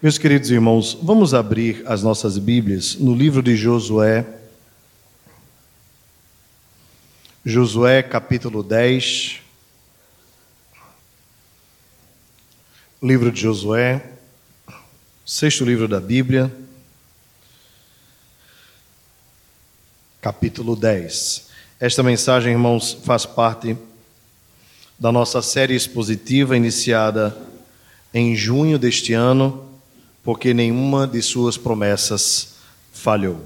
Meus queridos irmãos, vamos abrir as nossas Bíblias no livro de Josué. Josué, capítulo 10. Livro de Josué, sexto livro da Bíblia, capítulo 10. Esta mensagem, irmãos, faz parte da nossa série expositiva iniciada em junho deste ano porque nenhuma de suas promessas falhou.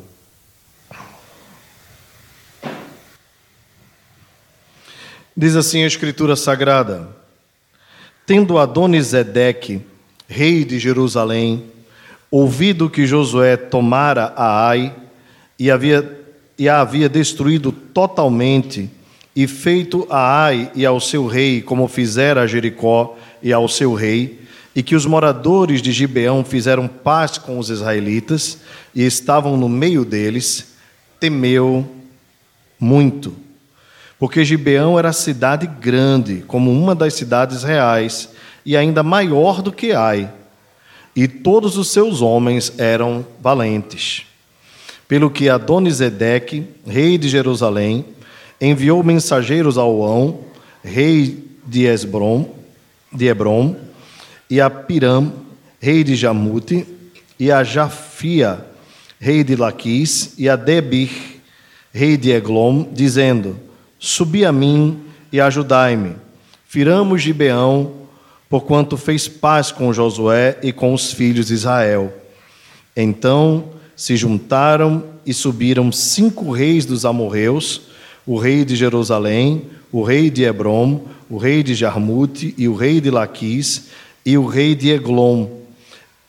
Diz assim a Escritura Sagrada: Tendo Adonisedeque, rei de Jerusalém, ouvido que Josué tomara a Ai e, havia, e a havia destruído totalmente, e feito a Ai e ao seu rei como fizera a Jericó e ao seu rei, e que os moradores de Gibeão fizeram paz com os israelitas e estavam no meio deles, temeu muito. Porque Gibeão era cidade grande, como uma das cidades reais, e ainda maior do que Ai, e todos os seus homens eram valentes. Pelo que Adonisedeque, rei de Jerusalém, enviou mensageiros ao Ão, rei de Esbrom, de e a Piram, rei de Jamute, e a Jafia, rei de Laquis, e a Debir, rei de Eglom, dizendo: Subi a mim e ajudai-me. Firamos Gibeão, porquanto fez paz com Josué e com os filhos de Israel. Então se juntaram e subiram cinco reis dos amorreus, o rei de Jerusalém, o rei de Hebron, o rei de Jarmute e o rei de Laquis, e o rei de Eglon,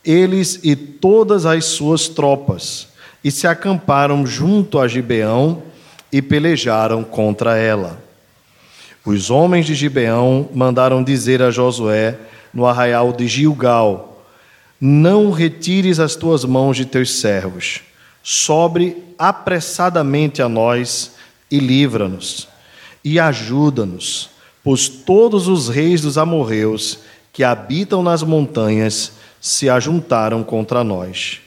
eles e todas as suas tropas, e se acamparam junto a Gibeão e pelejaram contra ela. Os homens de Gibeão mandaram dizer a Josué no arraial de Gilgal: Não retires as tuas mãos de teus servos, sobre apressadamente a nós e livra-nos, e ajuda-nos, pois todos os reis dos amorreus que habitam nas montanhas se ajuntaram contra nós.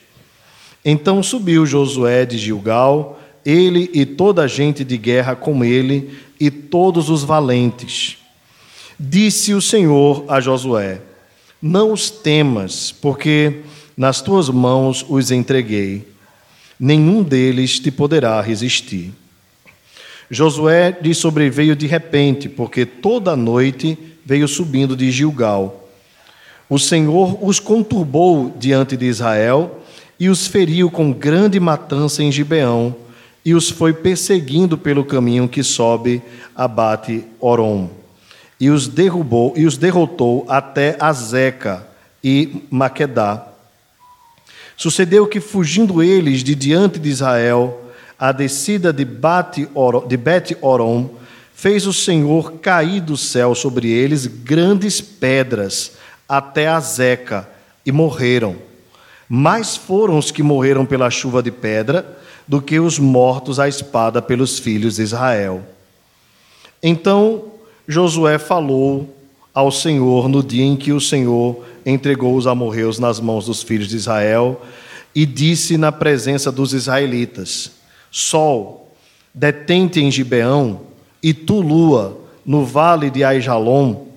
Então subiu Josué de Gilgal, ele e toda a gente de guerra com ele, e todos os valentes. Disse o Senhor a Josué: Não os temas, porque nas tuas mãos os entreguei. Nenhum deles te poderá resistir. Josué lhe sobreveio de repente, porque toda noite veio subindo de Gilgal. O Senhor os conturbou diante de Israel e os feriu com grande matança em Gibeão e os foi perseguindo pelo caminho que sobe a Bate Orom. E os derrubou e os derrotou até Azeca e Maquedá. Sucedeu que fugindo eles de diante de Israel, a descida de, Bate de Bet Orom, fez o Senhor cair do céu sobre eles grandes pedras até a Zeca e morreram. Mais foram os que morreram pela chuva de pedra do que os mortos à espada pelos filhos de Israel. Então Josué falou ao Senhor no dia em que o Senhor entregou os amorreus nas mãos dos filhos de Israel e disse na presença dos israelitas: Sol, detente em Gibeão e tu, lua, no vale de Aijalon,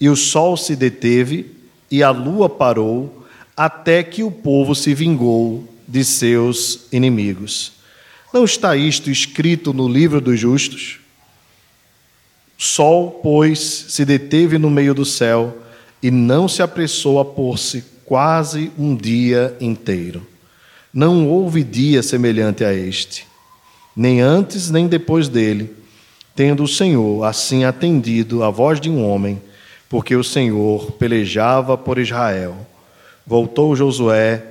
e o sol se deteve e a lua parou, até que o povo se vingou de seus inimigos. Não está isto escrito no livro dos justos? Sol, pois, se deteve no meio do céu e não se apressou a pôr-se quase um dia inteiro. Não houve dia semelhante a este, nem antes nem depois dele tendo o Senhor assim atendido à voz de um homem, porque o Senhor pelejava por Israel. Voltou Josué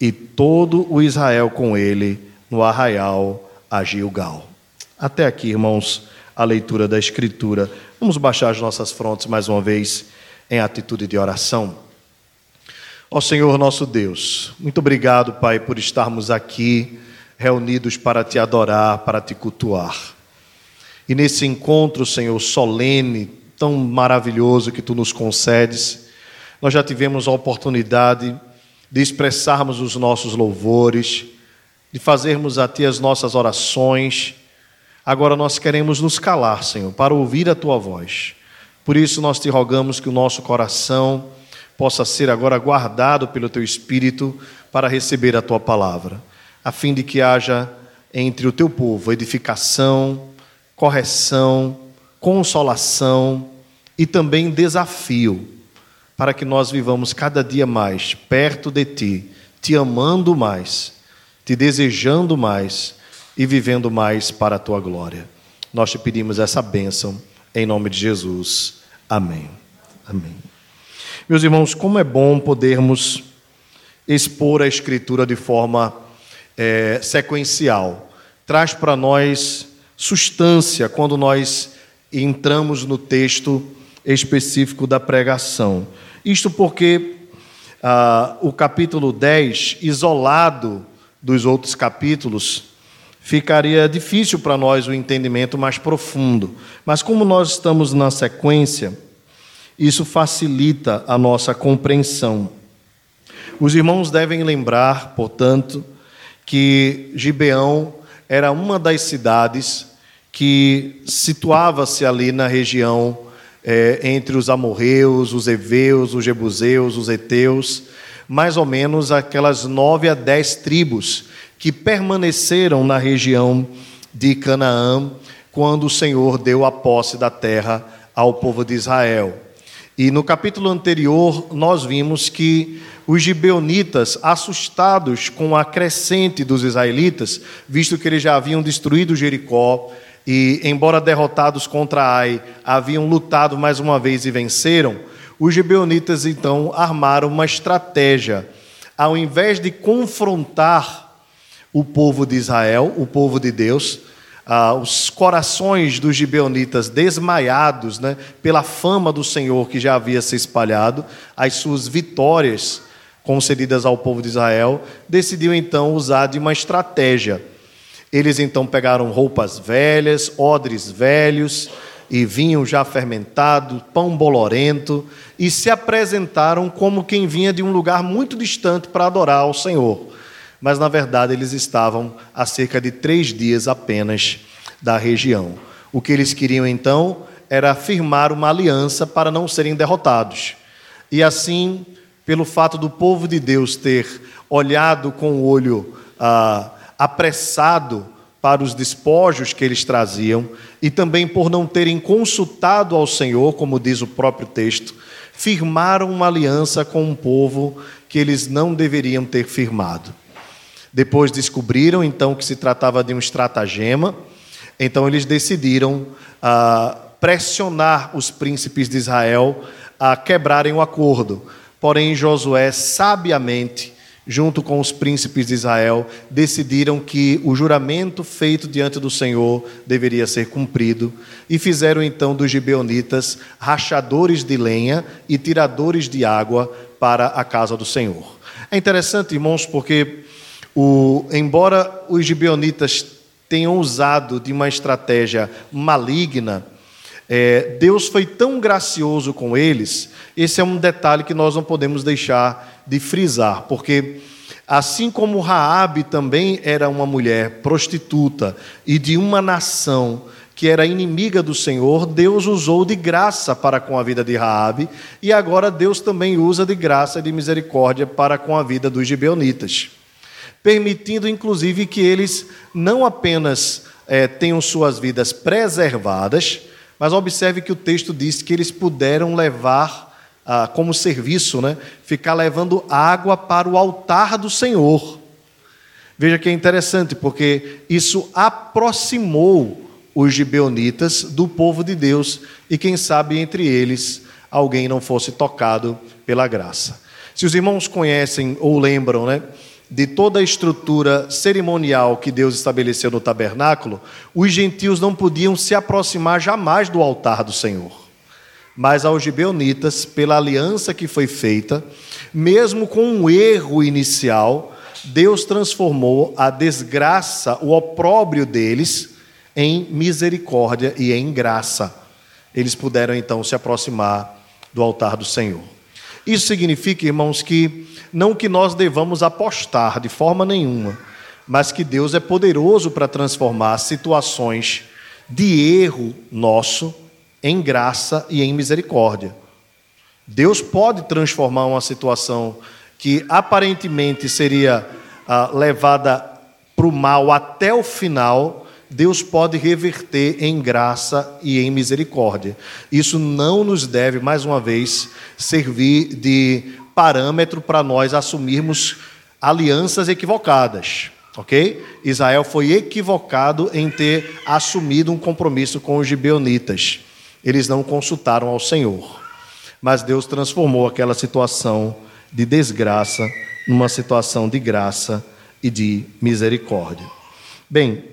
e todo o Israel com ele no arraial a Gilgal. Até aqui, irmãos, a leitura da Escritura. Vamos baixar as nossas frontes mais uma vez em atitude de oração. Ó Senhor nosso Deus, muito obrigado, Pai, por estarmos aqui reunidos para te adorar, para te cultuar. E nesse encontro, Senhor, solene, tão maravilhoso que tu nos concedes, nós já tivemos a oportunidade de expressarmos os nossos louvores, de fazermos a Ti as nossas orações. Agora nós queremos nos calar, Senhor, para ouvir a Tua voz. Por isso nós te rogamos que o nosso coração possa ser agora guardado pelo Teu Espírito para receber a Tua palavra, a fim de que haja entre o Teu povo edificação, correção, consolação e também desafio, para que nós vivamos cada dia mais perto de Ti, te amando mais, te desejando mais e vivendo mais para a Tua glória. Nós te pedimos essa bênção em nome de Jesus. Amém. Amém. Meus irmãos, como é bom podermos expor a Escritura de forma é, sequencial. Traz para nós substância quando nós entramos no texto específico da pregação. Isto porque ah, o capítulo 10, isolado dos outros capítulos, ficaria difícil para nós o entendimento mais profundo. Mas como nós estamos na sequência, isso facilita a nossa compreensão. Os irmãos devem lembrar, portanto, que Gibeão era uma das cidades que situava-se ali na região é, entre os amorreus, os heveus, os jebuseus, os eteus, mais ou menos aquelas nove a dez tribos que permaneceram na região de Canaã quando o Senhor deu a posse da terra ao povo de Israel. E no capítulo anterior, nós vimos que os gibeonitas, assustados com a crescente dos israelitas, visto que eles já haviam destruído Jericó, e, embora derrotados contra Ai, haviam lutado mais uma vez e venceram, os gibeonitas então armaram uma estratégia. Ao invés de confrontar o povo de Israel, o povo de Deus, ah, os corações dos gibeonitas desmaiados né, pela fama do Senhor que já havia se espalhado, as suas vitórias concedidas ao povo de Israel, decidiu então usar de uma estratégia. Eles então pegaram roupas velhas, odres velhos e vinho já fermentado, pão bolorento, e se apresentaram como quem vinha de um lugar muito distante para adorar ao Senhor mas na verdade eles estavam a cerca de três dias apenas da região. O que eles queriam então era firmar uma aliança para não serem derrotados. E assim, pelo fato do povo de Deus ter olhado com o olho ah, apressado para os despojos que eles traziam, e também por não terem consultado ao Senhor, como diz o próprio texto, firmaram uma aliança com um povo que eles não deveriam ter firmado. Depois descobriram então que se tratava de um estratagema, então eles decidiram ah, pressionar os príncipes de Israel a quebrarem o acordo. Porém, Josué, sabiamente, junto com os príncipes de Israel, decidiram que o juramento feito diante do Senhor deveria ser cumprido e fizeram então dos gibeonitas rachadores de lenha e tiradores de água para a casa do Senhor. É interessante, irmãos, porque o, embora os gibeonitas tenham usado de uma estratégia maligna, é, Deus foi tão gracioso com eles. Esse é um detalhe que nós não podemos deixar de frisar, porque assim como Raabe também era uma mulher prostituta e de uma nação que era inimiga do Senhor, Deus usou de graça para com a vida de Raabe, e agora Deus também usa de graça e de misericórdia para com a vida dos gibeonitas permitindo inclusive que eles não apenas é, tenham suas vidas preservadas, mas observe que o texto diz que eles puderam levar ah, como serviço, né, ficar levando água para o altar do Senhor. Veja que é interessante, porque isso aproximou os gibeonitas do povo de Deus e quem sabe entre eles alguém não fosse tocado pela graça. Se os irmãos conhecem ou lembram, né, de toda a estrutura cerimonial que Deus estabeleceu no tabernáculo, os gentios não podiam se aproximar jamais do altar do Senhor. Mas aos gibeonitas, pela aliança que foi feita, mesmo com um erro inicial, Deus transformou a desgraça, o opróbrio deles, em misericórdia e em graça. Eles puderam então se aproximar do altar do Senhor. Isso significa, irmãos, que não que nós devamos apostar de forma nenhuma, mas que Deus é poderoso para transformar situações de erro nosso em graça e em misericórdia. Deus pode transformar uma situação que aparentemente seria ah, levada para o mal até o final, Deus pode reverter em graça e em misericórdia. Isso não nos deve, mais uma vez, servir de parâmetro para nós assumirmos alianças equivocadas. Ok? Israel foi equivocado em ter assumido um compromisso com os gibeonitas. Eles não consultaram ao Senhor. Mas Deus transformou aquela situação de desgraça numa situação de graça e de misericórdia. Bem,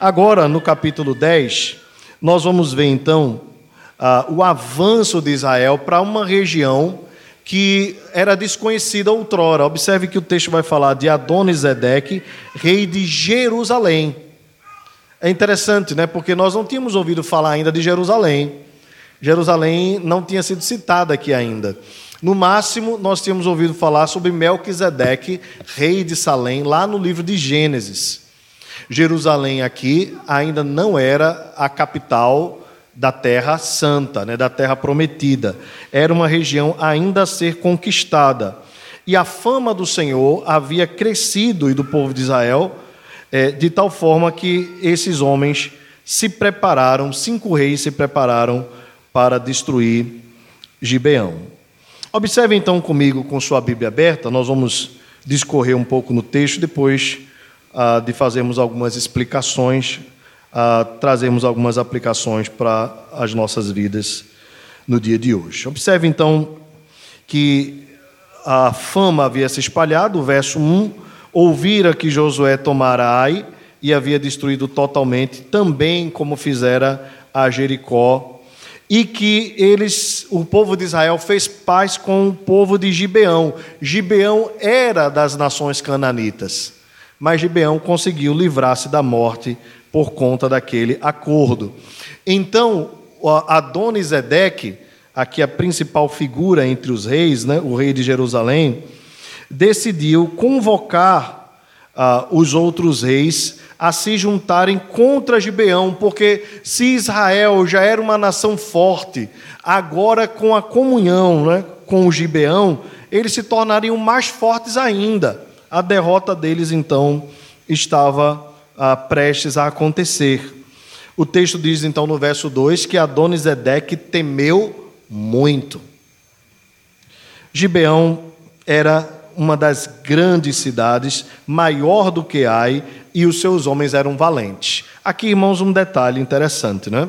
agora no capítulo 10, nós vamos ver então uh, o avanço de Israel para uma região que era desconhecida outrora. Observe que o texto vai falar de Adonisedeque, rei de Jerusalém. É interessante, né? Porque nós não tínhamos ouvido falar ainda de Jerusalém. Jerusalém não tinha sido citada aqui ainda. No máximo, nós tínhamos ouvido falar sobre Melquisedeque, rei de Salém, lá no livro de Gênesis. Jerusalém aqui ainda não era a capital da Terra Santa, né, da Terra Prometida. Era uma região ainda a ser conquistada. E a fama do Senhor havia crescido e do povo de Israel, é, de tal forma que esses homens se prepararam, cinco reis se prepararam para destruir Gibeão. Observe então comigo com sua Bíblia aberta, nós vamos discorrer um pouco no texto, depois ah, de fazermos algumas explicações a trazermos algumas aplicações para as nossas vidas no dia de hoje. Observe então que a fama havia se espalhado, o verso 1, ouvira que Josué tomara Ai e havia destruído totalmente, também como fizera a Jericó, e que eles, o povo de Israel fez paz com o povo de Gibeão. Gibeão era das nações cananitas, mas Gibeão conseguiu livrar-se da morte por conta daquele acordo. Então, Adonisedeque, aqui a principal figura entre os reis, né, o rei de Jerusalém, decidiu convocar uh, os outros reis a se juntarem contra Gibeão, porque se Israel já era uma nação forte, agora com a comunhão né, com o Gibeão, eles se tornariam mais fortes ainda. A derrota deles, então, estava ah, prestes a acontecer. O texto diz então no verso 2 que Adonisedeque temeu muito. Gibeão era uma das grandes cidades, maior do que Ai, e os seus homens eram valentes. Aqui, irmãos, um detalhe interessante, né?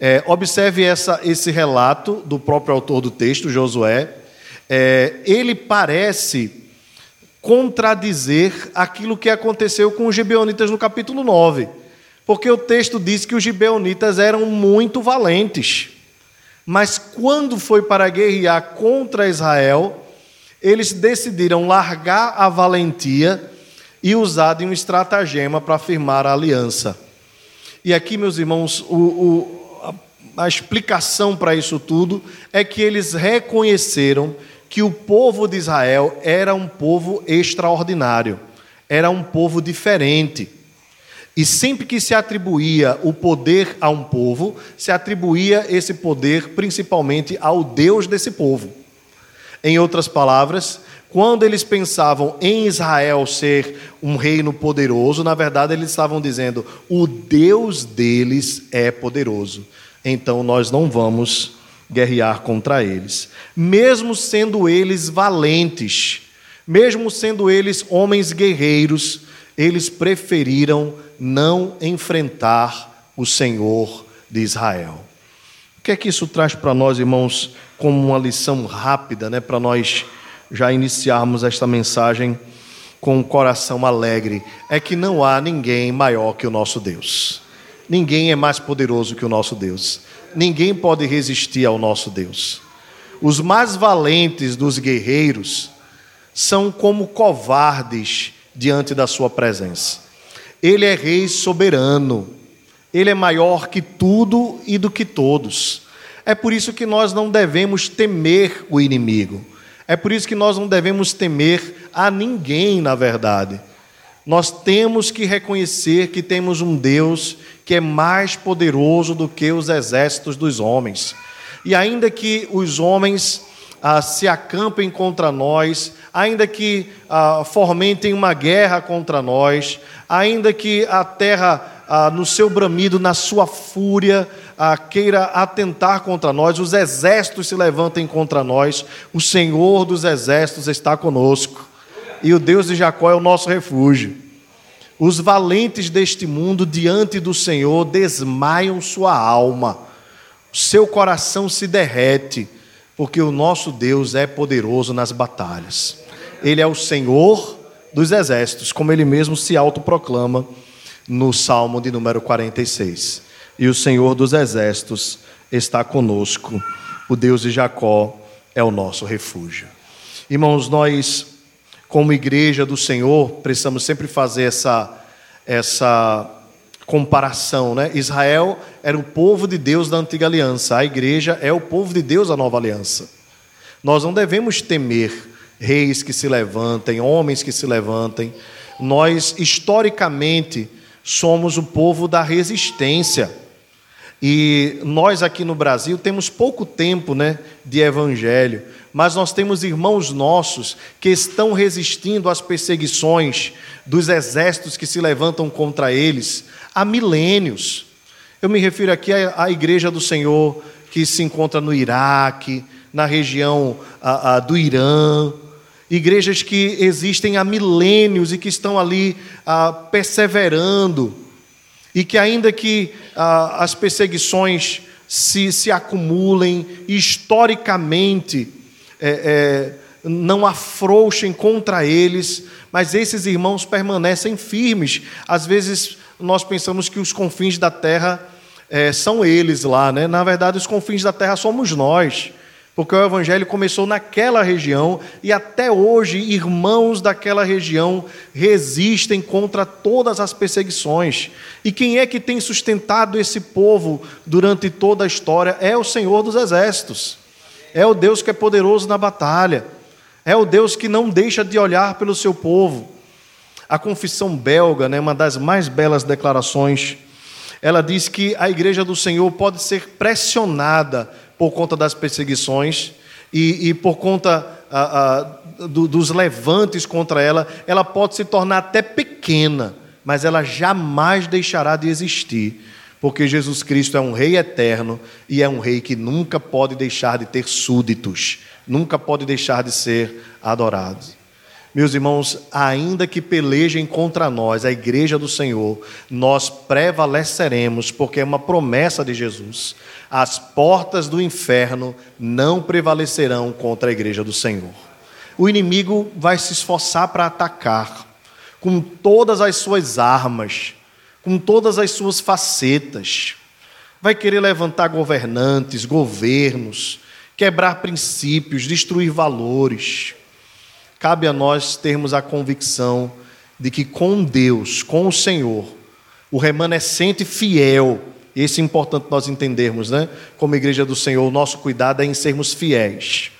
É, observe essa, esse relato do próprio autor do texto, Josué. É, ele parece contradizer aquilo que aconteceu com os gibeonitas no capítulo 9. Porque o texto diz que os gibeonitas eram muito valentes. Mas quando foi para guerrear contra Israel, eles decidiram largar a valentia e usar de um estratagema para firmar a aliança. E aqui, meus irmãos, o, o, a, a explicação para isso tudo é que eles reconheceram que o povo de Israel era um povo extraordinário, era um povo diferente. E sempre que se atribuía o poder a um povo, se atribuía esse poder principalmente ao Deus desse povo. Em outras palavras, quando eles pensavam em Israel ser um reino poderoso, na verdade eles estavam dizendo: o Deus deles é poderoso. Então nós não vamos guerrear contra eles. Mesmo sendo eles valentes, mesmo sendo eles homens guerreiros, eles preferiram não enfrentar o Senhor de Israel. O que é que isso traz para nós, irmãos, como uma lição rápida, né, para nós já iniciarmos esta mensagem com um coração alegre? É que não há ninguém maior que o nosso Deus. Ninguém é mais poderoso que o nosso Deus ninguém pode resistir ao nosso Deus. Os mais valentes dos guerreiros são como covardes diante da sua presença. Ele é rei soberano, ele é maior que tudo e do que todos. É por isso que nós não devemos temer o inimigo. É por isso que nós não devemos temer a ninguém, na verdade. Nós temos que reconhecer que temos um Deus que é mais poderoso do que os exércitos dos homens. E ainda que os homens ah, se acampem contra nós, ainda que ah, fomentem uma guerra contra nós, ainda que a terra, ah, no seu bramido, na sua fúria, ah, queira atentar contra nós, os exércitos se levantem contra nós, o Senhor dos exércitos está conosco, e o Deus de Jacó é o nosso refúgio. Os valentes deste mundo diante do Senhor desmaiam sua alma, seu coração se derrete porque o nosso Deus é poderoso nas batalhas. Ele é o Senhor dos exércitos, como ele mesmo se autoproclama no Salmo de número 46. E o Senhor dos exércitos está conosco, o Deus de Jacó é o nosso refúgio. Irmãos, nós, como igreja do Senhor, precisamos sempre fazer essa, essa comparação, né? Israel era o povo de Deus da antiga aliança, a igreja é o povo de Deus da nova aliança. Nós não devemos temer reis que se levantem, homens que se levantem. Nós, historicamente, somos o povo da resistência. E nós aqui no Brasil temos pouco tempo né, de evangelho, mas nós temos irmãos nossos que estão resistindo às perseguições dos exércitos que se levantam contra eles há milênios. Eu me refiro aqui à, Igreja do Senhor que se encontra no Iraque, na região a, a, do Irã, igrejas que existem há milênios e que estão ali a, perseverando, e que, ainda que as perseguições se, se acumulem, historicamente é, é, não afrouxem contra eles, mas esses irmãos permanecem firmes, às vezes nós pensamos que os confins da terra é, são eles lá, né? Na verdade, os confins da terra somos nós, porque o Evangelho começou naquela região e até hoje irmãos daquela região resistem contra todas as perseguições. E quem é que tem sustentado esse povo durante toda a história? É o Senhor dos Exércitos, é o Deus que é poderoso na batalha, é o Deus que não deixa de olhar pelo seu povo. A confissão belga, né, uma das mais belas declarações, ela diz que a igreja do Senhor pode ser pressionada por conta das perseguições e, e por conta a, a, do, dos levantes contra ela, ela pode se tornar até pequena, mas ela jamais deixará de existir, porque Jesus Cristo é um Rei eterno e é um Rei que nunca pode deixar de ter súditos, nunca pode deixar de ser adorado. Meus irmãos, ainda que pelejem contra nós, a igreja do Senhor, nós prevaleceremos, porque é uma promessa de Jesus. As portas do inferno não prevalecerão contra a igreja do Senhor. O inimigo vai se esforçar para atacar com todas as suas armas, com todas as suas facetas. Vai querer levantar governantes, governos, quebrar princípios, destruir valores cabe a nós termos a convicção de que com Deus, com o Senhor, o remanescente fiel, esse é importante nós entendermos, né? Como igreja do Senhor, o nosso cuidado é em sermos fiéis.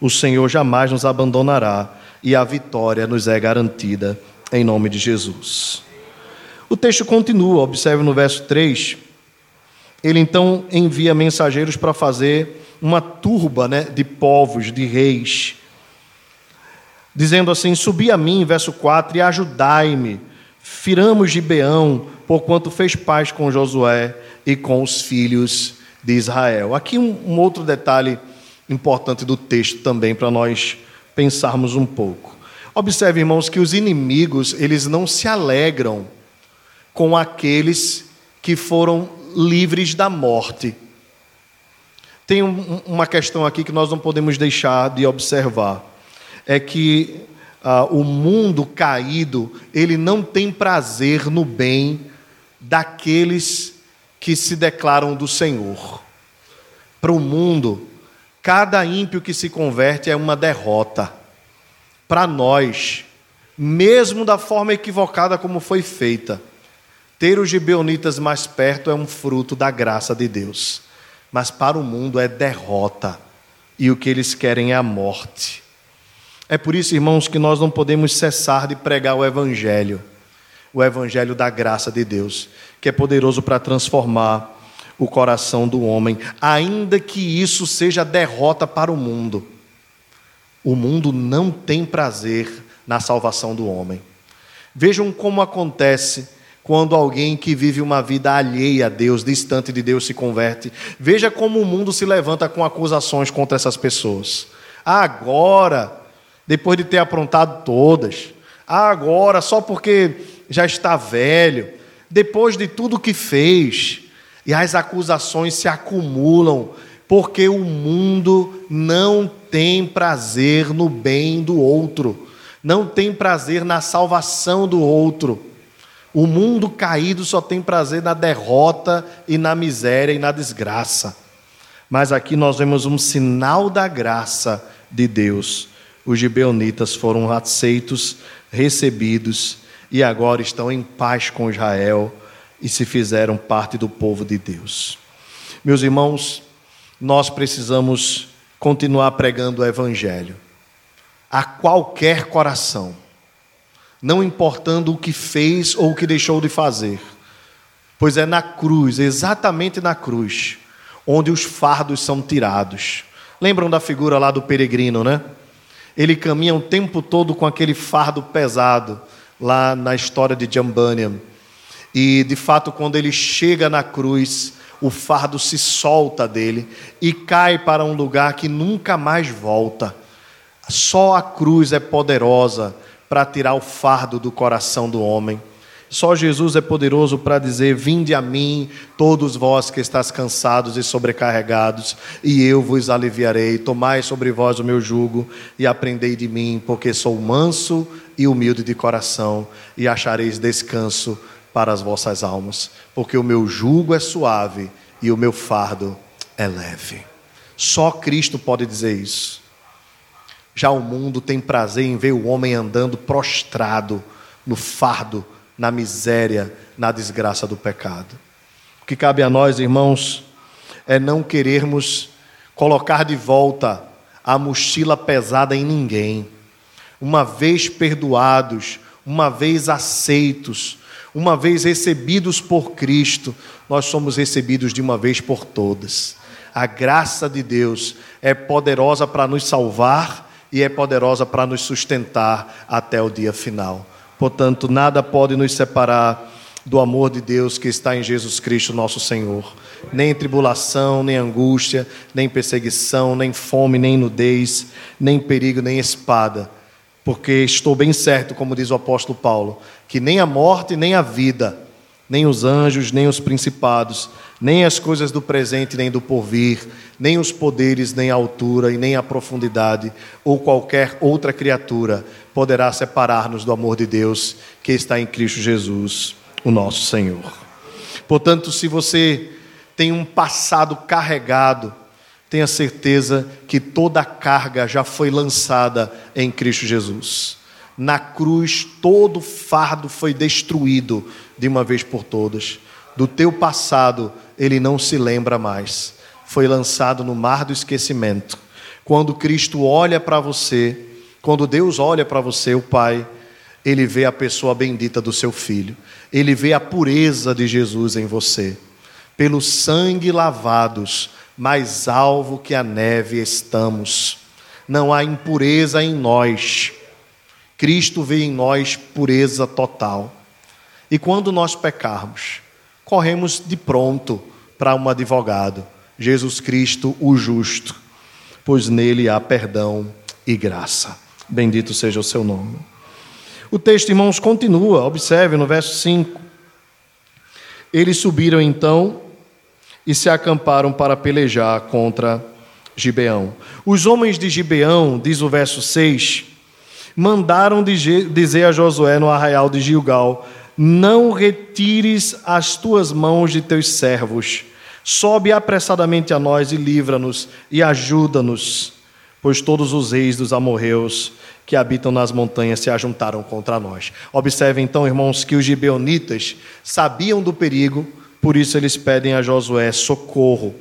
O Senhor jamais nos abandonará e a vitória nos é garantida em nome de Jesus. O texto continua, observe no verso 3. Ele então envia mensageiros para fazer uma turba né, de povos, de reis, dizendo assim: Subi a mim, verso 4, e ajudai-me, firamos Gibeão, porquanto fez paz com Josué e com os filhos de Israel. Aqui um, um outro detalhe importante do texto também para nós pensarmos um pouco. Observe, irmãos, que os inimigos, eles não se alegram com aqueles que foram livres da morte. Tem um, uma questão aqui que nós não podemos deixar de observar é que ah, o mundo caído, ele não tem prazer no bem daqueles que se declaram do Senhor. Para o mundo, cada ímpio que se converte é uma derrota. Para nós, mesmo da forma equivocada como foi feita, ter os gibeonitas mais perto é um fruto da graça de Deus. mas para o mundo é derrota, e o que eles querem é a morte. É por isso, irmãos, que nós não podemos cessar de pregar o Evangelho, o Evangelho da graça de Deus, que é poderoso para transformar o coração do homem, ainda que isso seja derrota para o mundo. O mundo não tem prazer na salvação do homem. Vejam como acontece quando alguém que vive uma vida alheia a Deus, distante de Deus, se converte. Veja como o mundo se levanta com acusações contra essas pessoas. Agora, depois de ter aprontado todas, agora, só porque já está velho, depois de tudo que fez, e as acusações se acumulam, porque o mundo não tem prazer no bem do outro, não tem prazer na salvação do outro. O mundo caído só tem prazer na derrota e na miséria e na desgraça. Mas aqui nós vemos um sinal da graça de Deus. Os gibeonitas foram aceitos, recebidos e agora estão em paz com Israel e se fizeram parte do povo de Deus. Meus irmãos, nós precisamos continuar pregando o Evangelho a qualquer coração, não importando o que fez ou o que deixou de fazer, pois é na cruz, exatamente na cruz, onde os fardos são tirados. Lembram da figura lá do peregrino, né? Ele caminha o tempo todo com aquele fardo pesado, lá na história de Jambanian. E de fato, quando ele chega na cruz, o fardo se solta dele e cai para um lugar que nunca mais volta. Só a cruz é poderosa para tirar o fardo do coração do homem. Só Jesus é poderoso para dizer: Vinde a mim, todos vós que estáis cansados e sobrecarregados, e eu vos aliviarei. Tomai sobre vós o meu jugo e aprendei de mim, porque sou manso e humilde de coração, e achareis descanso para as vossas almas, porque o meu jugo é suave e o meu fardo é leve. Só Cristo pode dizer isso. Já o mundo tem prazer em ver o homem andando prostrado no fardo, na miséria, na desgraça do pecado. O que cabe a nós, irmãos, é não querermos colocar de volta a mochila pesada em ninguém. Uma vez perdoados, uma vez aceitos, uma vez recebidos por Cristo, nós somos recebidos de uma vez por todas. A graça de Deus é poderosa para nos salvar e é poderosa para nos sustentar até o dia final. Portanto, nada pode nos separar do amor de Deus que está em Jesus Cristo, nosso Senhor. Nem tribulação, nem angústia, nem perseguição, nem fome, nem nudez, nem perigo, nem espada porque estou bem certo, como diz o apóstolo Paulo, que nem a morte, nem a vida, nem os anjos, nem os principados, nem as coisas do presente, nem do porvir, nem os poderes, nem a altura e nem a profundidade, ou qualquer outra criatura poderá separar-nos do amor de Deus que está em Cristo Jesus, o nosso Senhor. Portanto, se você tem um passado carregado, tenha certeza que toda a carga já foi lançada em Cristo Jesus. Na cruz, todo fardo foi destruído de uma vez por todas. Do teu passado, ele não se lembra mais. Foi lançado no mar do esquecimento. Quando Cristo olha para você, quando Deus olha para você, o Pai, ele vê a pessoa bendita do seu filho. Ele vê a pureza de Jesus em você. Pelo sangue lavados, mais alvo que a neve estamos. Não há impureza em nós. Cristo vê em nós pureza total. E quando nós pecarmos, corremos de pronto para um advogado, Jesus Cristo, o justo, pois nele há perdão e graça. Bendito seja o seu nome. O texto, irmãos, continua, observe no verso 5. Eles subiram então e se acamparam para pelejar contra Gibeão. Os homens de Gibeão, diz o verso 6, mandaram dizer a Josué no arraial de Gilgal: Não retires as tuas mãos de teus servos, sobe apressadamente a nós e livra-nos e ajuda-nos, pois todos os reis dos amorreus que habitam nas montanhas se ajuntaram contra nós. Observe então, irmãos, que os gibeonitas sabiam do perigo por isso eles pedem a Josué socorro.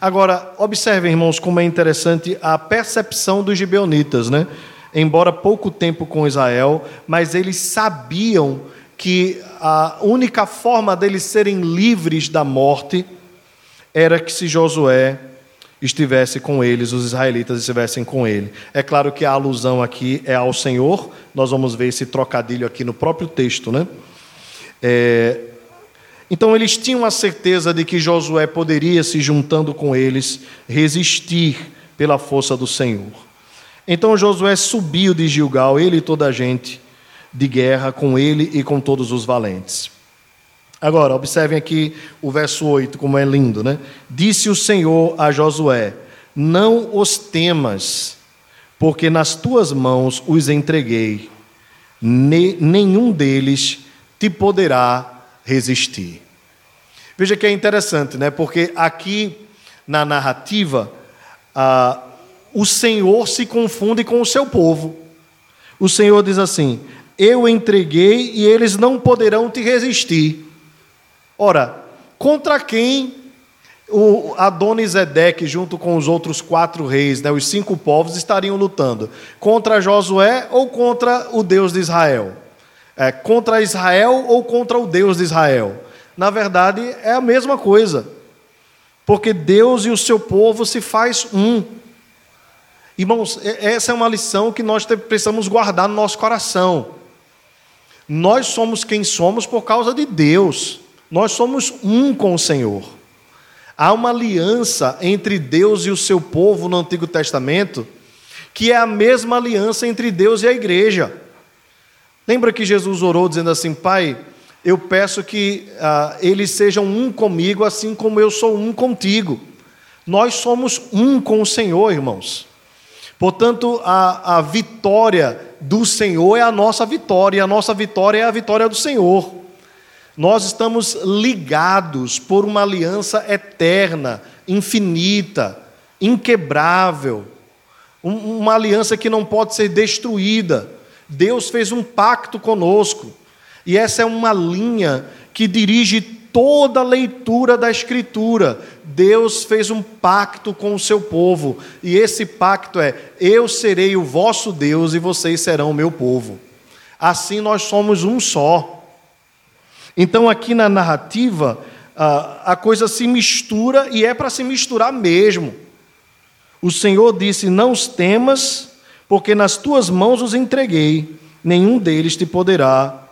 Agora, observem, irmãos, como é interessante a percepção dos gibeonitas, né? Embora pouco tempo com Israel, mas eles sabiam que a única forma deles serem livres da morte era que se Josué estivesse com eles, os israelitas estivessem com ele. É claro que a alusão aqui é ao Senhor, nós vamos ver esse trocadilho aqui no próprio texto, né? É, então eles tinham a certeza de que Josué poderia, se juntando com eles, resistir pela força do Senhor. Então Josué subiu de Gilgal, ele e toda a gente de guerra com ele e com todos os valentes. Agora, observem aqui o verso 8, como é lindo, né? Disse o Senhor a Josué: Não os temas, porque nas tuas mãos os entreguei, nenhum deles te poderá resistir. Veja que é interessante, né? Porque aqui na narrativa, ah, o Senhor se confunde com o seu povo. O Senhor diz assim: Eu entreguei e eles não poderão te resistir. Ora, contra quem o Adonisedeque, junto com os outros quatro reis, né, os cinco povos, estariam lutando? Contra Josué ou contra o Deus de Israel? É, contra Israel ou contra o Deus de Israel? Na verdade, é a mesma coisa. Porque Deus e o seu povo se faz um. Irmãos, essa é uma lição que nós precisamos guardar no nosso coração. Nós somos quem somos por causa de Deus. Nós somos um com o Senhor. Há uma aliança entre Deus e o seu povo no Antigo Testamento, que é a mesma aliança entre Deus e a igreja. Lembra que Jesus orou dizendo assim: Pai, eu peço que ah, eles sejam um comigo, assim como eu sou um contigo. Nós somos um com o Senhor, irmãos. Portanto, a, a vitória do Senhor é a nossa vitória, e a nossa vitória é a vitória do Senhor. Nós estamos ligados por uma aliança eterna, infinita, inquebrável, uma aliança que não pode ser destruída. Deus fez um pacto conosco, e essa é uma linha que dirige toda a leitura da Escritura. Deus fez um pacto com o seu povo, e esse pacto é: eu serei o vosso Deus e vocês serão o meu povo. Assim nós somos um só. Então, aqui na narrativa, a coisa se mistura e é para se misturar mesmo. O Senhor disse: Não os temas, porque nas tuas mãos os entreguei, nenhum deles te poderá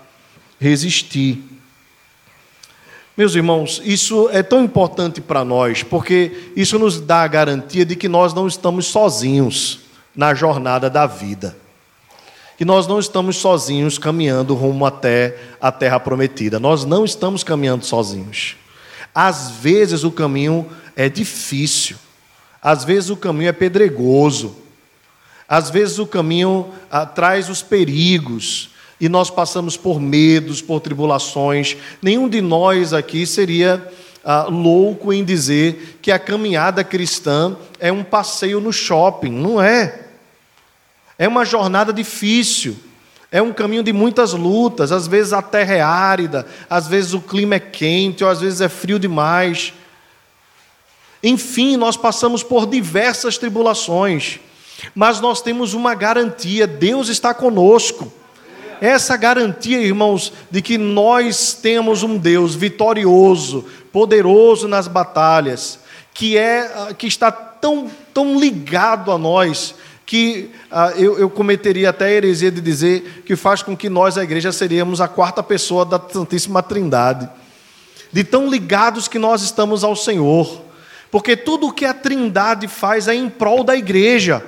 resistir. Meus irmãos, isso é tão importante para nós, porque isso nos dá a garantia de que nós não estamos sozinhos na jornada da vida que nós não estamos sozinhos caminhando rumo até a terra prometida. Nós não estamos caminhando sozinhos. Às vezes o caminho é difícil, às vezes o caminho é pedregoso, às vezes o caminho ah, traz os perigos e nós passamos por medos, por tribulações. Nenhum de nós aqui seria ah, louco em dizer que a caminhada cristã é um passeio no shopping. Não é. É uma jornada difícil, é um caminho de muitas lutas. Às vezes a terra é árida, às vezes o clima é quente, ou às vezes é frio demais. Enfim, nós passamos por diversas tribulações, mas nós temos uma garantia: Deus está conosco. Essa garantia, irmãos, de que nós temos um Deus vitorioso, poderoso nas batalhas, que é que está tão, tão ligado a nós, que ah, eu, eu, cometeria até a heresia de dizer que faz com que nós, a igreja, seríamos a quarta pessoa da Santíssima Trindade. De tão ligados que nós estamos ao Senhor. Porque tudo o que a Trindade faz é em prol da igreja.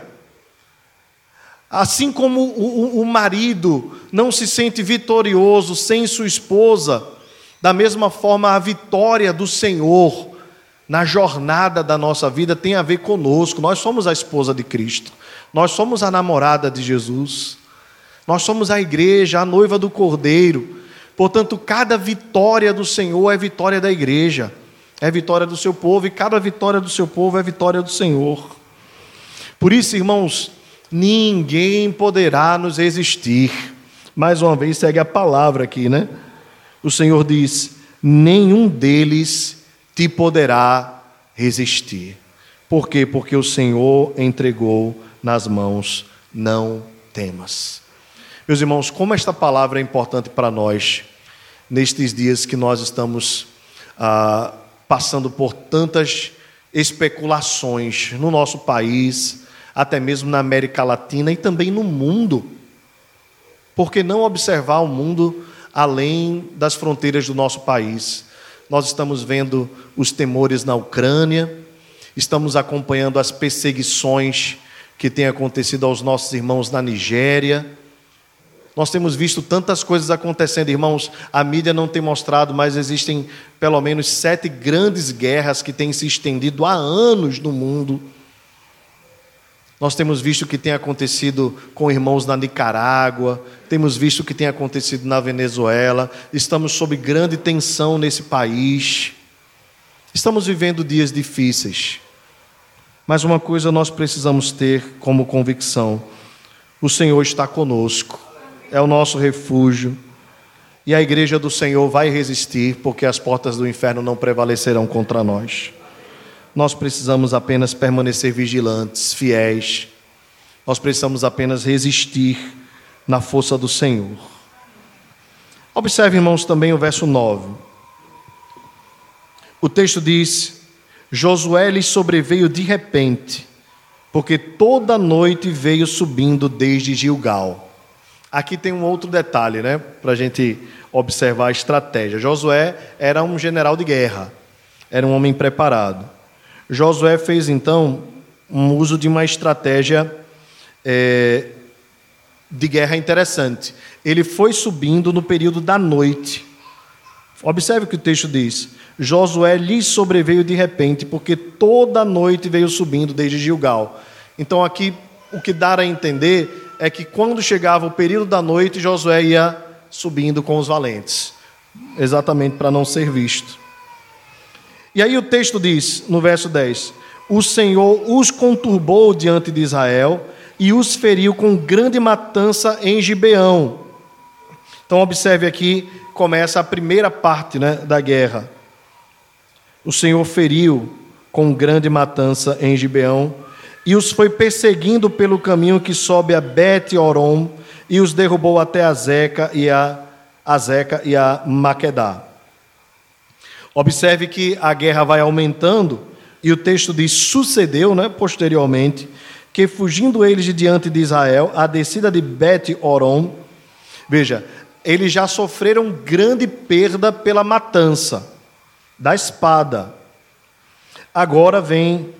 Assim como o, o, o marido não se sente vitorioso sem sua esposa, da mesma forma a vitória do Senhor na jornada da nossa vida tem a ver conosco. Nós somos a esposa de Cristo. Nós somos a namorada de Jesus. Nós somos a igreja, a noiva do Cordeiro. Portanto, cada vitória do Senhor é vitória da igreja, é vitória do seu povo, e cada vitória do seu povo é vitória do Senhor. Por isso, irmãos, ninguém poderá nos resistir. Mais uma vez, segue a palavra aqui, né? O Senhor diz: nenhum deles te poderá resistir. Por quê? Porque o Senhor entregou nas mãos, não temas. Meus irmãos, como esta palavra é importante para nós nestes dias que nós estamos ah, passando por tantas especulações no nosso país, até mesmo na América Latina e também no mundo. Por que não observar o mundo além das fronteiras do nosso país? Nós estamos vendo os temores na Ucrânia, estamos acompanhando as perseguições que têm acontecido aos nossos irmãos na Nigéria. Nós temos visto tantas coisas acontecendo, irmãos. A mídia não tem mostrado, mas existem pelo menos sete grandes guerras que têm se estendido há anos no mundo. Nós temos visto o que tem acontecido com irmãos na Nicarágua, temos visto o que tem acontecido na Venezuela, estamos sob grande tensão nesse país. Estamos vivendo dias difíceis. Mas uma coisa nós precisamos ter como convicção: o Senhor está conosco, é o nosso refúgio, e a igreja do Senhor vai resistir, porque as portas do inferno não prevalecerão contra nós. Nós precisamos apenas permanecer vigilantes, fiéis. Nós precisamos apenas resistir na força do Senhor. Observe, irmãos, também o verso 9. O texto diz: Josué lhe sobreveio de repente, porque toda noite veio subindo desde Gilgal. Aqui tem um outro detalhe, né, para a gente observar a estratégia. Josué era um general de guerra, era um homem preparado. Josué fez então um uso de uma estratégia é, de guerra interessante. Ele foi subindo no período da noite. Observe o que o texto diz. Josué lhe sobreveio de repente, porque toda noite veio subindo desde Gilgal. Então aqui o que dá a entender é que quando chegava o período da noite, Josué ia subindo com os valentes, exatamente para não ser visto. E aí o texto diz, no verso 10: O Senhor os conturbou diante de Israel e os feriu com grande matança em Gibeão. Então, observe aqui, começa a primeira parte né, da guerra. O Senhor feriu com grande matança em Gibeão e os foi perseguindo pelo caminho que sobe a Bet-Orom e os derrubou até a Zeca e a, a Zeca e a Maquedá. Observe que a guerra vai aumentando, e o texto diz: sucedeu, né, posteriormente, que fugindo eles de diante de Israel, a descida de Bet-Orom, veja, eles já sofreram grande perda pela matança da espada. Agora vem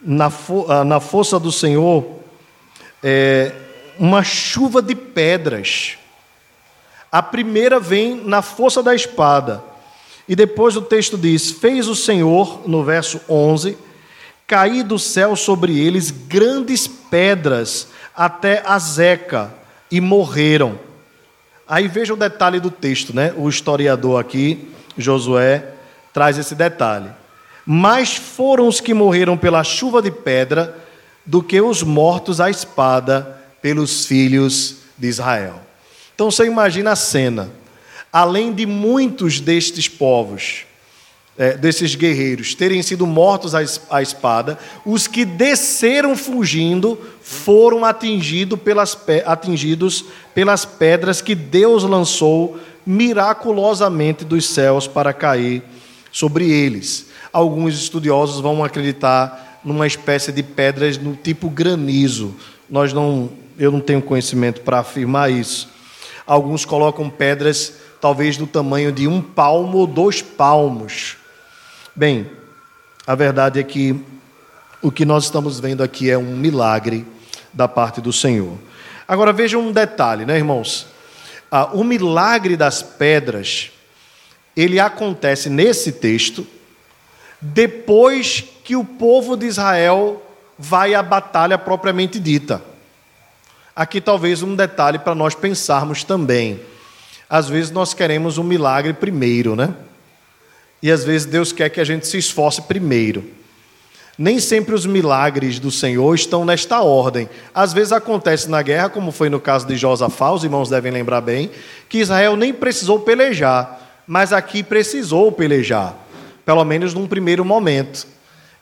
na, fo ah, na força do Senhor é, uma chuva de pedras. A primeira vem na força da espada. E depois o texto diz: Fez o Senhor, no verso 11, cair do céu sobre eles grandes pedras até a Zeca, e morreram. Aí veja o detalhe do texto, né? O historiador aqui, Josué, traz esse detalhe. Mais foram os que morreram pela chuva de pedra do que os mortos à espada pelos filhos de Israel. Então você imagina a cena além de muitos destes povos, é, desses guerreiros, terem sido mortos à espada, os que desceram fugindo foram atingido pelas, atingidos pelas pedras que Deus lançou miraculosamente dos céus para cair sobre eles. Alguns estudiosos vão acreditar numa espécie de pedras no tipo granizo. Nós não, eu não tenho conhecimento para afirmar isso. Alguns colocam pedras talvez do tamanho de um palmo ou dois palmos. Bem, a verdade é que o que nós estamos vendo aqui é um milagre da parte do Senhor. Agora vejam um detalhe, né, irmãos? Ah, o milagre das pedras, ele acontece nesse texto depois que o povo de Israel vai à batalha propriamente dita. Aqui talvez um detalhe para nós pensarmos também às vezes nós queremos um milagre primeiro, né? E às vezes Deus quer que a gente se esforce primeiro. Nem sempre os milagres do Senhor estão nesta ordem. Às vezes acontece na guerra, como foi no caso de Josafá, os irmãos devem lembrar bem, que Israel nem precisou pelejar, mas aqui precisou pelejar, pelo menos num primeiro momento.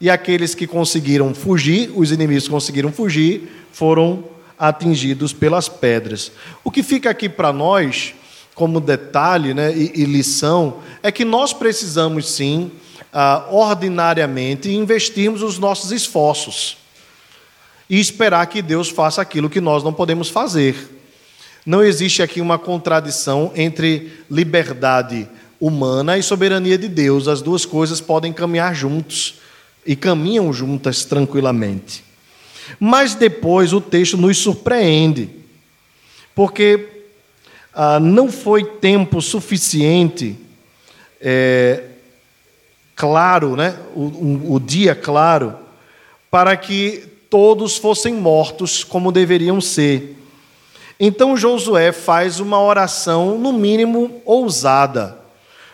e aqueles que conseguiram fugir, os inimigos conseguiram fugir, foram atingidos pelas pedras. O que fica aqui para nós, como detalhe né, e, e, lição, é que nós precisamos sim, ah, ordinariamente, investirmos os nossos esforços e esperar que Deus faça aquilo que nós não podemos fazer. Não existe aqui uma contradição entre liberdade humana e soberania de Deus. As duas coisas podem caminhar juntos e caminham juntas tranquilamente. Mas depois o texto nos surpreende, porque ah, não foi tempo suficiente, é, claro, né, o, o, o dia claro, para que todos fossem mortos como deveriam ser. Então Josué faz uma oração, no mínimo, ousada.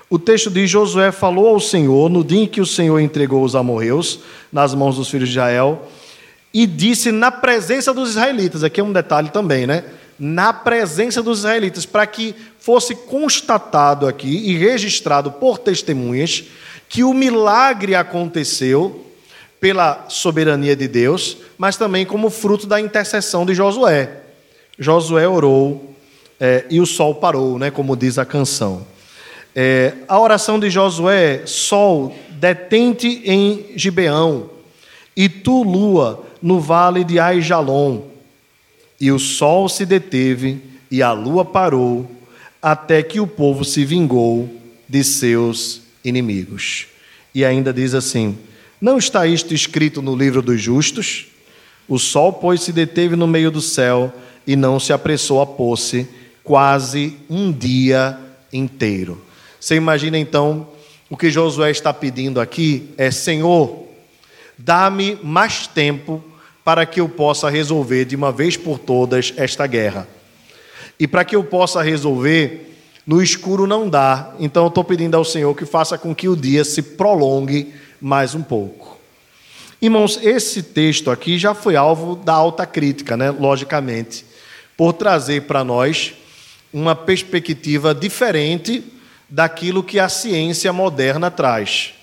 O texto diz: Josué falou ao Senhor no dia em que o Senhor entregou os amorreus nas mãos dos filhos de Israel, e disse na presença dos israelitas, aqui é um detalhe também, né? Na presença dos israelitas, para que fosse constatado aqui e registrado por testemunhas que o milagre aconteceu pela soberania de Deus, mas também como fruto da intercessão de Josué. Josué orou é, e o sol parou, né, como diz a canção. É, a oração de Josué, sol, detente em Gibeão, e tu, lua, no vale de Aijalon. E o sol se deteve e a lua parou, até que o povo se vingou de seus inimigos. E ainda diz assim: Não está isto escrito no livro dos justos? O sol, pois, se deteve no meio do céu e não se apressou a pôr-se quase um dia inteiro. Você imagina então o que Josué está pedindo aqui é: Senhor, dá-me mais tempo para que eu possa resolver de uma vez por todas esta guerra. E para que eu possa resolver, no escuro não dá. Então eu estou pedindo ao Senhor que faça com que o dia se prolongue mais um pouco. Irmãos, esse texto aqui já foi alvo da alta crítica, né? logicamente por trazer para nós uma perspectiva diferente daquilo que a ciência moderna traz.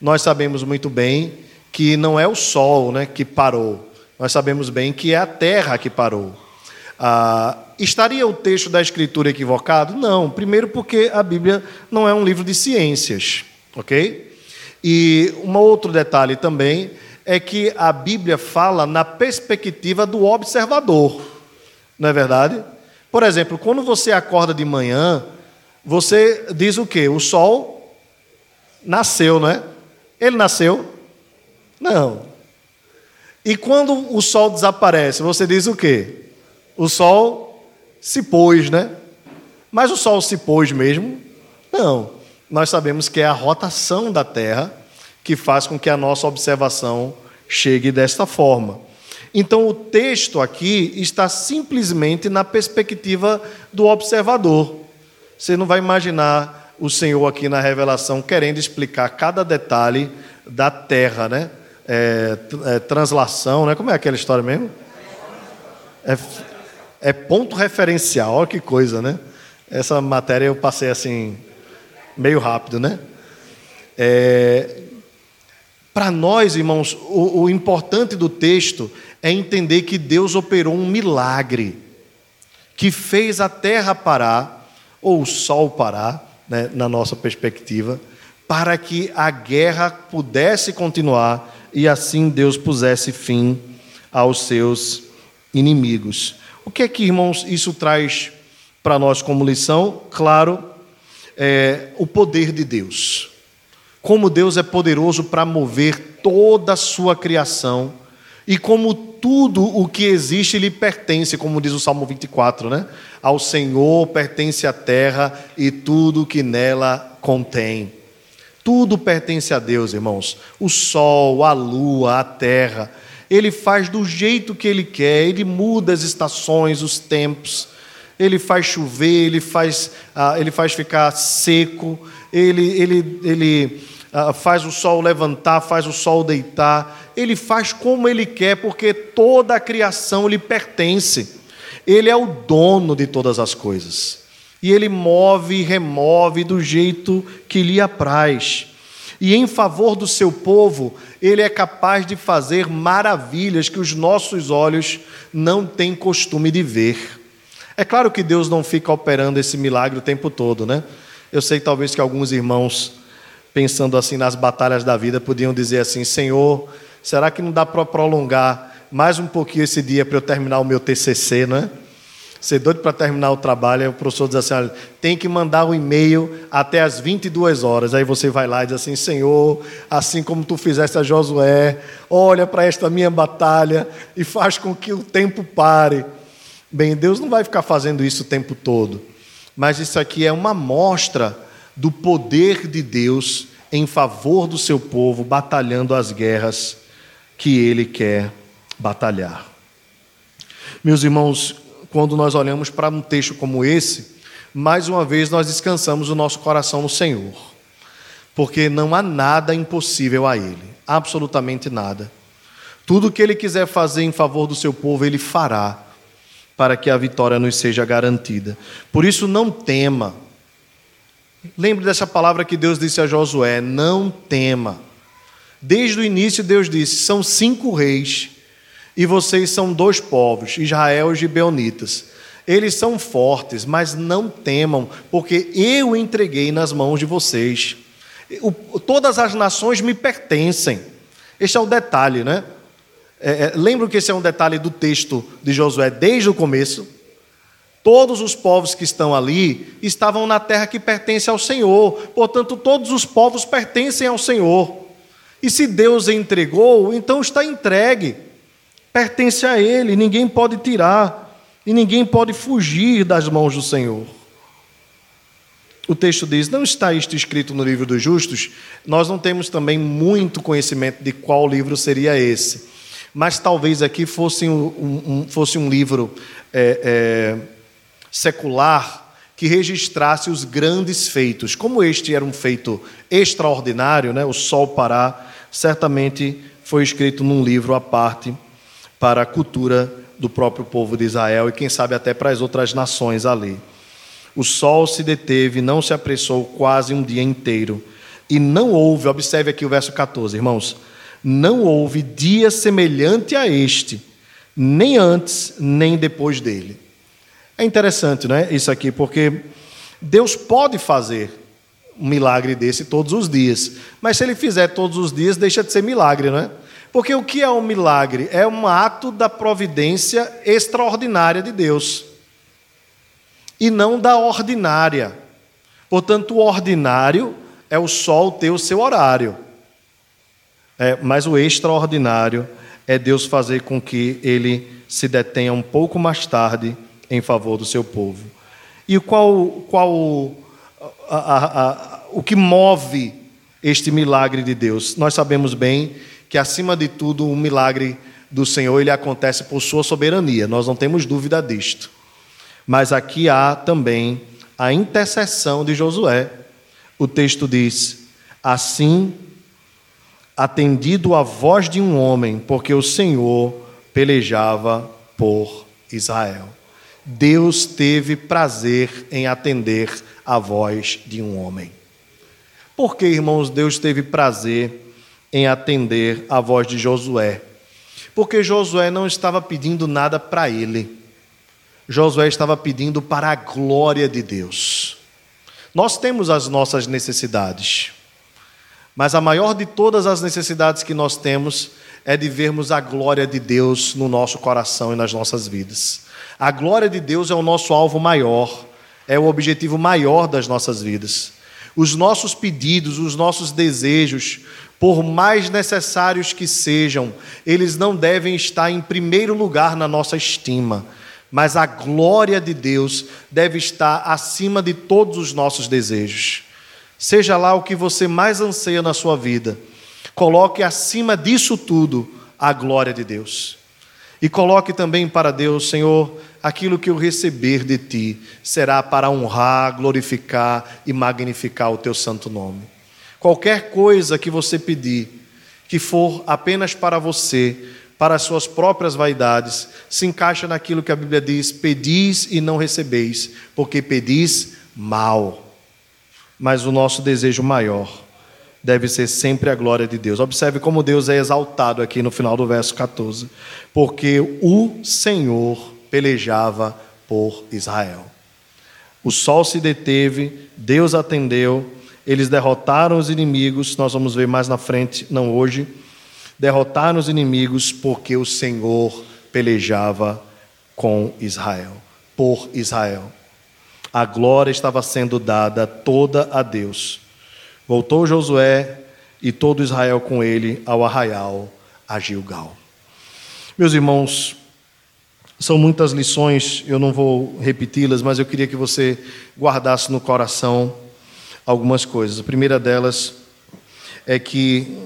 Nós sabemos muito bem que não é o Sol né, que parou, nós sabemos bem que é a Terra que parou. Ah, estaria o texto da Escritura equivocado? Não. Primeiro, porque a Bíblia não é um livro de ciências, ok? E um outro detalhe também é que a Bíblia fala na perspectiva do observador. Não é verdade? Por exemplo, quando você acorda de manhã, você diz o quê? O sol nasceu, não é? Ele nasceu? Não. E quando o sol desaparece, você diz o quê? O sol se pôs, né? Mas o sol se pôs mesmo? Não. Nós sabemos que é a rotação da Terra que faz com que a nossa observação chegue desta forma. Então, o texto aqui está simplesmente na perspectiva do observador. Você não vai imaginar o Senhor aqui na revelação querendo explicar cada detalhe da terra, né? É, é, translação, né? Como é aquela história mesmo? É, é ponto referencial, olha que coisa, né? Essa matéria eu passei assim, meio rápido, né? É, Para nós, irmãos, o, o importante do texto é entender que Deus operou um milagre que fez a terra parar, ou o sol parar, né, na nossa perspectiva, para que a guerra pudesse continuar e assim Deus pusesse fim aos seus inimigos. O que é que, irmãos, isso traz para nós como lição? Claro, é, o poder de Deus. Como Deus é poderoso para mover toda a sua criação e como tudo o que existe lhe pertence, como diz o Salmo 24, né? Ao Senhor pertence a terra e tudo que nela contém. Tudo pertence a Deus, irmãos. O sol, a lua, a terra. Ele faz do jeito que ele quer, ele muda as estações, os tempos. Ele faz chover, ele faz, ah, ele faz ficar seco, ele, ele, ele ah, faz o sol levantar, faz o sol deitar, ele faz como ele quer, porque toda a criação lhe pertence. Ele é o dono de todas as coisas. E ele move e remove do jeito que lhe apraz. E em favor do seu povo, ele é capaz de fazer maravilhas que os nossos olhos não têm costume de ver. É claro que Deus não fica operando esse milagre o tempo todo, né? Eu sei talvez que alguns irmãos, pensando assim nas batalhas da vida, podiam dizer assim: Senhor, será que não dá para prolongar mais um pouquinho esse dia para eu terminar o meu TCC, não é? Ser doido para terminar o trabalho, aí o professor diz assim: olha, tem que mandar o um e-mail até as 22 horas. Aí você vai lá e diz assim: Senhor, assim como tu fizeste a Josué, olha para esta minha batalha e faz com que o tempo pare. Bem, Deus não vai ficar fazendo isso o tempo todo, mas isso aqui é uma mostra do poder de Deus em favor do seu povo, batalhando as guerras que ele quer batalhar. Meus irmãos, quando nós olhamos para um texto como esse, mais uma vez nós descansamos o nosso coração no Senhor, porque não há nada impossível a Ele, absolutamente nada. Tudo que Ele quiser fazer em favor do seu povo, Ele fará, para que a vitória nos seja garantida. Por isso, não tema. Lembre dessa palavra que Deus disse a Josué: não tema. Desde o início, Deus disse: são cinco reis e vocês são dois povos, Israel e Gibeonitas. Eles são fortes, mas não temam, porque eu entreguei nas mãos de vocês. O, todas as nações me pertencem. Este é o detalhe, né? É, é, lembro que esse é um detalhe do texto de Josué desde o começo. Todos os povos que estão ali estavam na terra que pertence ao Senhor, portanto, todos os povos pertencem ao Senhor. E se Deus entregou, então está entregue pertence a Ele, ninguém pode tirar e ninguém pode fugir das mãos do Senhor. O texto diz: não está isto escrito no livro dos justos? Nós não temos também muito conhecimento de qual livro seria esse, mas talvez aqui fosse um, um fosse um livro é, é, secular que registrasse os grandes feitos. Como este era um feito extraordinário, né, o sol parar, certamente foi escrito num livro à parte para a cultura do próprio povo de Israel e, quem sabe, até para as outras nações ali. O sol se deteve, não se apressou quase um dia inteiro. E não houve, observe aqui o verso 14, irmãos, não houve dia semelhante a este, nem antes, nem depois dele. É interessante, não é? Isso aqui, porque Deus pode fazer um milagre desse todos os dias, mas se ele fizer todos os dias, deixa de ser milagre, não é? Porque o que é um milagre? É um ato da providência extraordinária de Deus e não da ordinária. Portanto, o ordinário é o sol ter o seu horário, é, mas o extraordinário é Deus fazer com que ele se detenha um pouco mais tarde em favor do seu povo. E qual, qual a, a, a, o que move este milagre de Deus? Nós sabemos bem que acima de tudo o milagre do Senhor ele acontece por sua soberania. Nós não temos dúvida disto. Mas aqui há também a intercessão de Josué. O texto diz: Assim, atendido a voz de um homem, porque o Senhor pelejava por Israel. Deus teve prazer em atender a voz de um homem. Por que, irmãos, Deus teve prazer em atender a voz de Josué. Porque Josué não estava pedindo nada para ele. Josué estava pedindo para a glória de Deus. Nós temos as nossas necessidades, mas a maior de todas as necessidades que nós temos é de vermos a glória de Deus no nosso coração e nas nossas vidas. A glória de Deus é o nosso alvo maior, é o objetivo maior das nossas vidas. Os nossos pedidos, os nossos desejos, por mais necessários que sejam, eles não devem estar em primeiro lugar na nossa estima, mas a glória de Deus deve estar acima de todos os nossos desejos. Seja lá o que você mais anseia na sua vida, coloque acima disso tudo a glória de Deus. E coloque também para Deus, Senhor, aquilo que eu receber de ti será para honrar, glorificar e magnificar o teu santo nome. Qualquer coisa que você pedir, que for apenas para você, para as suas próprias vaidades, se encaixa naquilo que a Bíblia diz: pedis e não recebeis, porque pedis mal. Mas o nosso desejo maior deve ser sempre a glória de Deus. Observe como Deus é exaltado aqui no final do verso 14. Porque o Senhor pelejava por Israel. O sol se deteve, Deus atendeu, eles derrotaram os inimigos, nós vamos ver mais na frente, não hoje. Derrotaram os inimigos porque o Senhor pelejava com Israel, por Israel. A glória estava sendo dada toda a Deus. Voltou Josué e todo Israel com ele ao arraial a Gilgal. Meus irmãos, são muitas lições, eu não vou repeti-las, mas eu queria que você guardasse no coração algumas coisas. A primeira delas é que,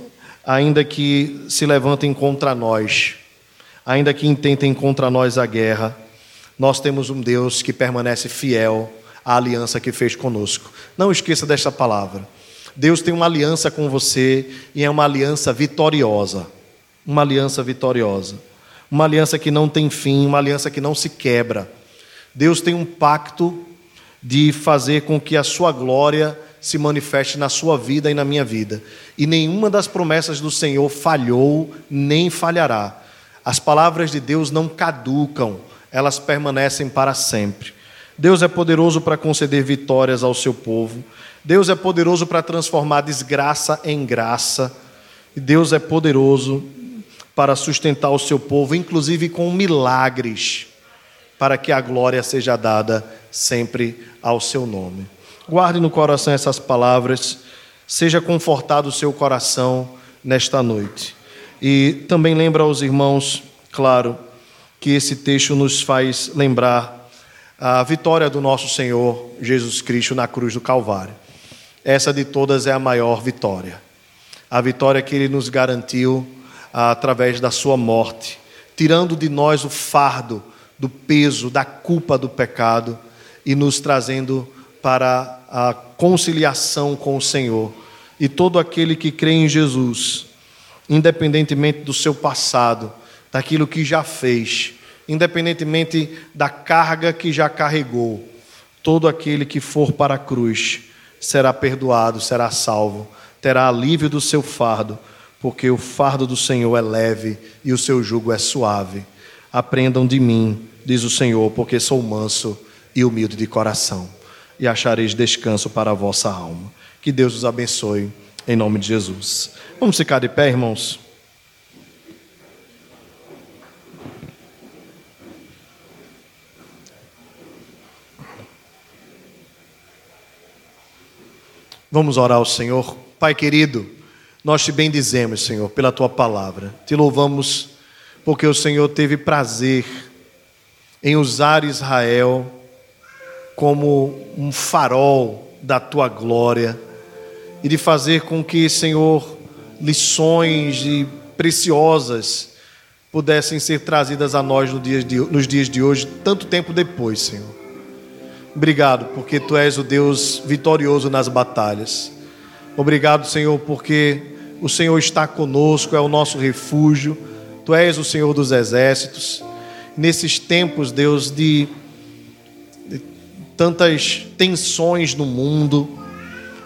ainda que se levantem contra nós, ainda que intentem contra nós a guerra, nós temos um Deus que permanece fiel à aliança que fez conosco. Não esqueça desta palavra. Deus tem uma aliança com você e é uma aliança vitoriosa. Uma aliança vitoriosa. Uma aliança que não tem fim, uma aliança que não se quebra. Deus tem um pacto de fazer com que a sua glória se manifeste na sua vida e na minha vida. E nenhuma das promessas do Senhor falhou, nem falhará. As palavras de Deus não caducam, elas permanecem para sempre. Deus é poderoso para conceder vitórias ao seu povo. Deus é poderoso para transformar desgraça em graça. E Deus é poderoso para sustentar o seu povo, inclusive com milagres, para que a glória seja dada sempre ao seu nome. Guarde no coração essas palavras, seja confortado o seu coração nesta noite. E também lembra aos irmãos, claro, que esse texto nos faz lembrar a vitória do nosso Senhor Jesus Cristo na cruz do Calvário. Essa de todas é a maior vitória. A vitória que ele nos garantiu através da sua morte, tirando de nós o fardo do peso, da culpa do pecado e nos trazendo para a conciliação com o Senhor. E todo aquele que crê em Jesus, independentemente do seu passado, daquilo que já fez, independentemente da carga que já carregou, todo aquele que for para a cruz, será perdoado, será salvo, terá alívio do seu fardo, porque o fardo do Senhor é leve e o seu jugo é suave. Aprendam de mim, diz o Senhor, porque sou manso e humilde de coração, e achareis descanso para a vossa alma. Que Deus os abençoe, em nome de Jesus. Vamos ficar de pé, irmãos? Vamos orar ao Senhor. Pai querido, nós te bendizemos, Senhor, pela tua palavra. Te louvamos porque o Senhor teve prazer em usar Israel como um farol da tua glória e de fazer com que, Senhor, lições preciosas pudessem ser trazidas a nós nos dias de hoje, tanto tempo depois, Senhor. Obrigado, porque tu és o Deus vitorioso nas batalhas. Obrigado, Senhor, porque o Senhor está conosco, é o nosso refúgio. Tu és o Senhor dos exércitos. Nesses tempos, Deus, de, de tantas tensões no mundo,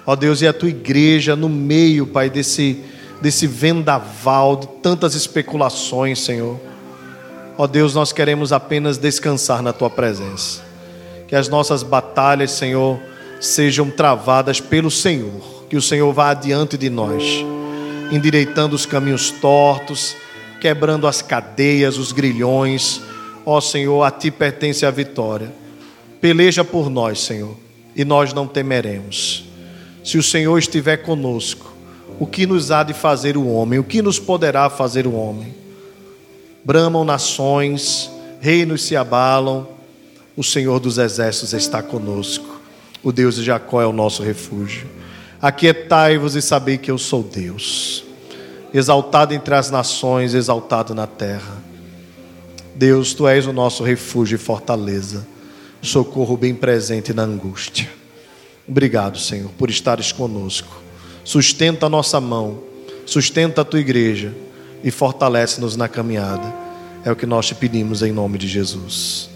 ó Deus, e a tua igreja no meio, Pai, desse, desse vendaval, de tantas especulações, Senhor. Ó Deus, nós queremos apenas descansar na tua presença que as nossas batalhas, Senhor, sejam travadas pelo Senhor, que o Senhor vá adiante de nós, endireitando os caminhos tortos, quebrando as cadeias, os grilhões. Ó Senhor, a ti pertence a vitória. Peleja por nós, Senhor, e nós não temeremos. Se o Senhor estiver conosco, o que nos há de fazer o homem? O que nos poderá fazer o homem? Bramam nações, reinos se abalam, o Senhor dos exércitos está conosco. O Deus de Jacó é o nosso refúgio. Aquietai-vos e sabei que eu sou Deus. Exaltado entre as nações, exaltado na terra. Deus, tu és o nosso refúgio e fortaleza. Socorro bem presente na angústia. Obrigado, Senhor, por estares conosco. Sustenta a nossa mão, sustenta a tua igreja e fortalece-nos na caminhada. É o que nós te pedimos em nome de Jesus.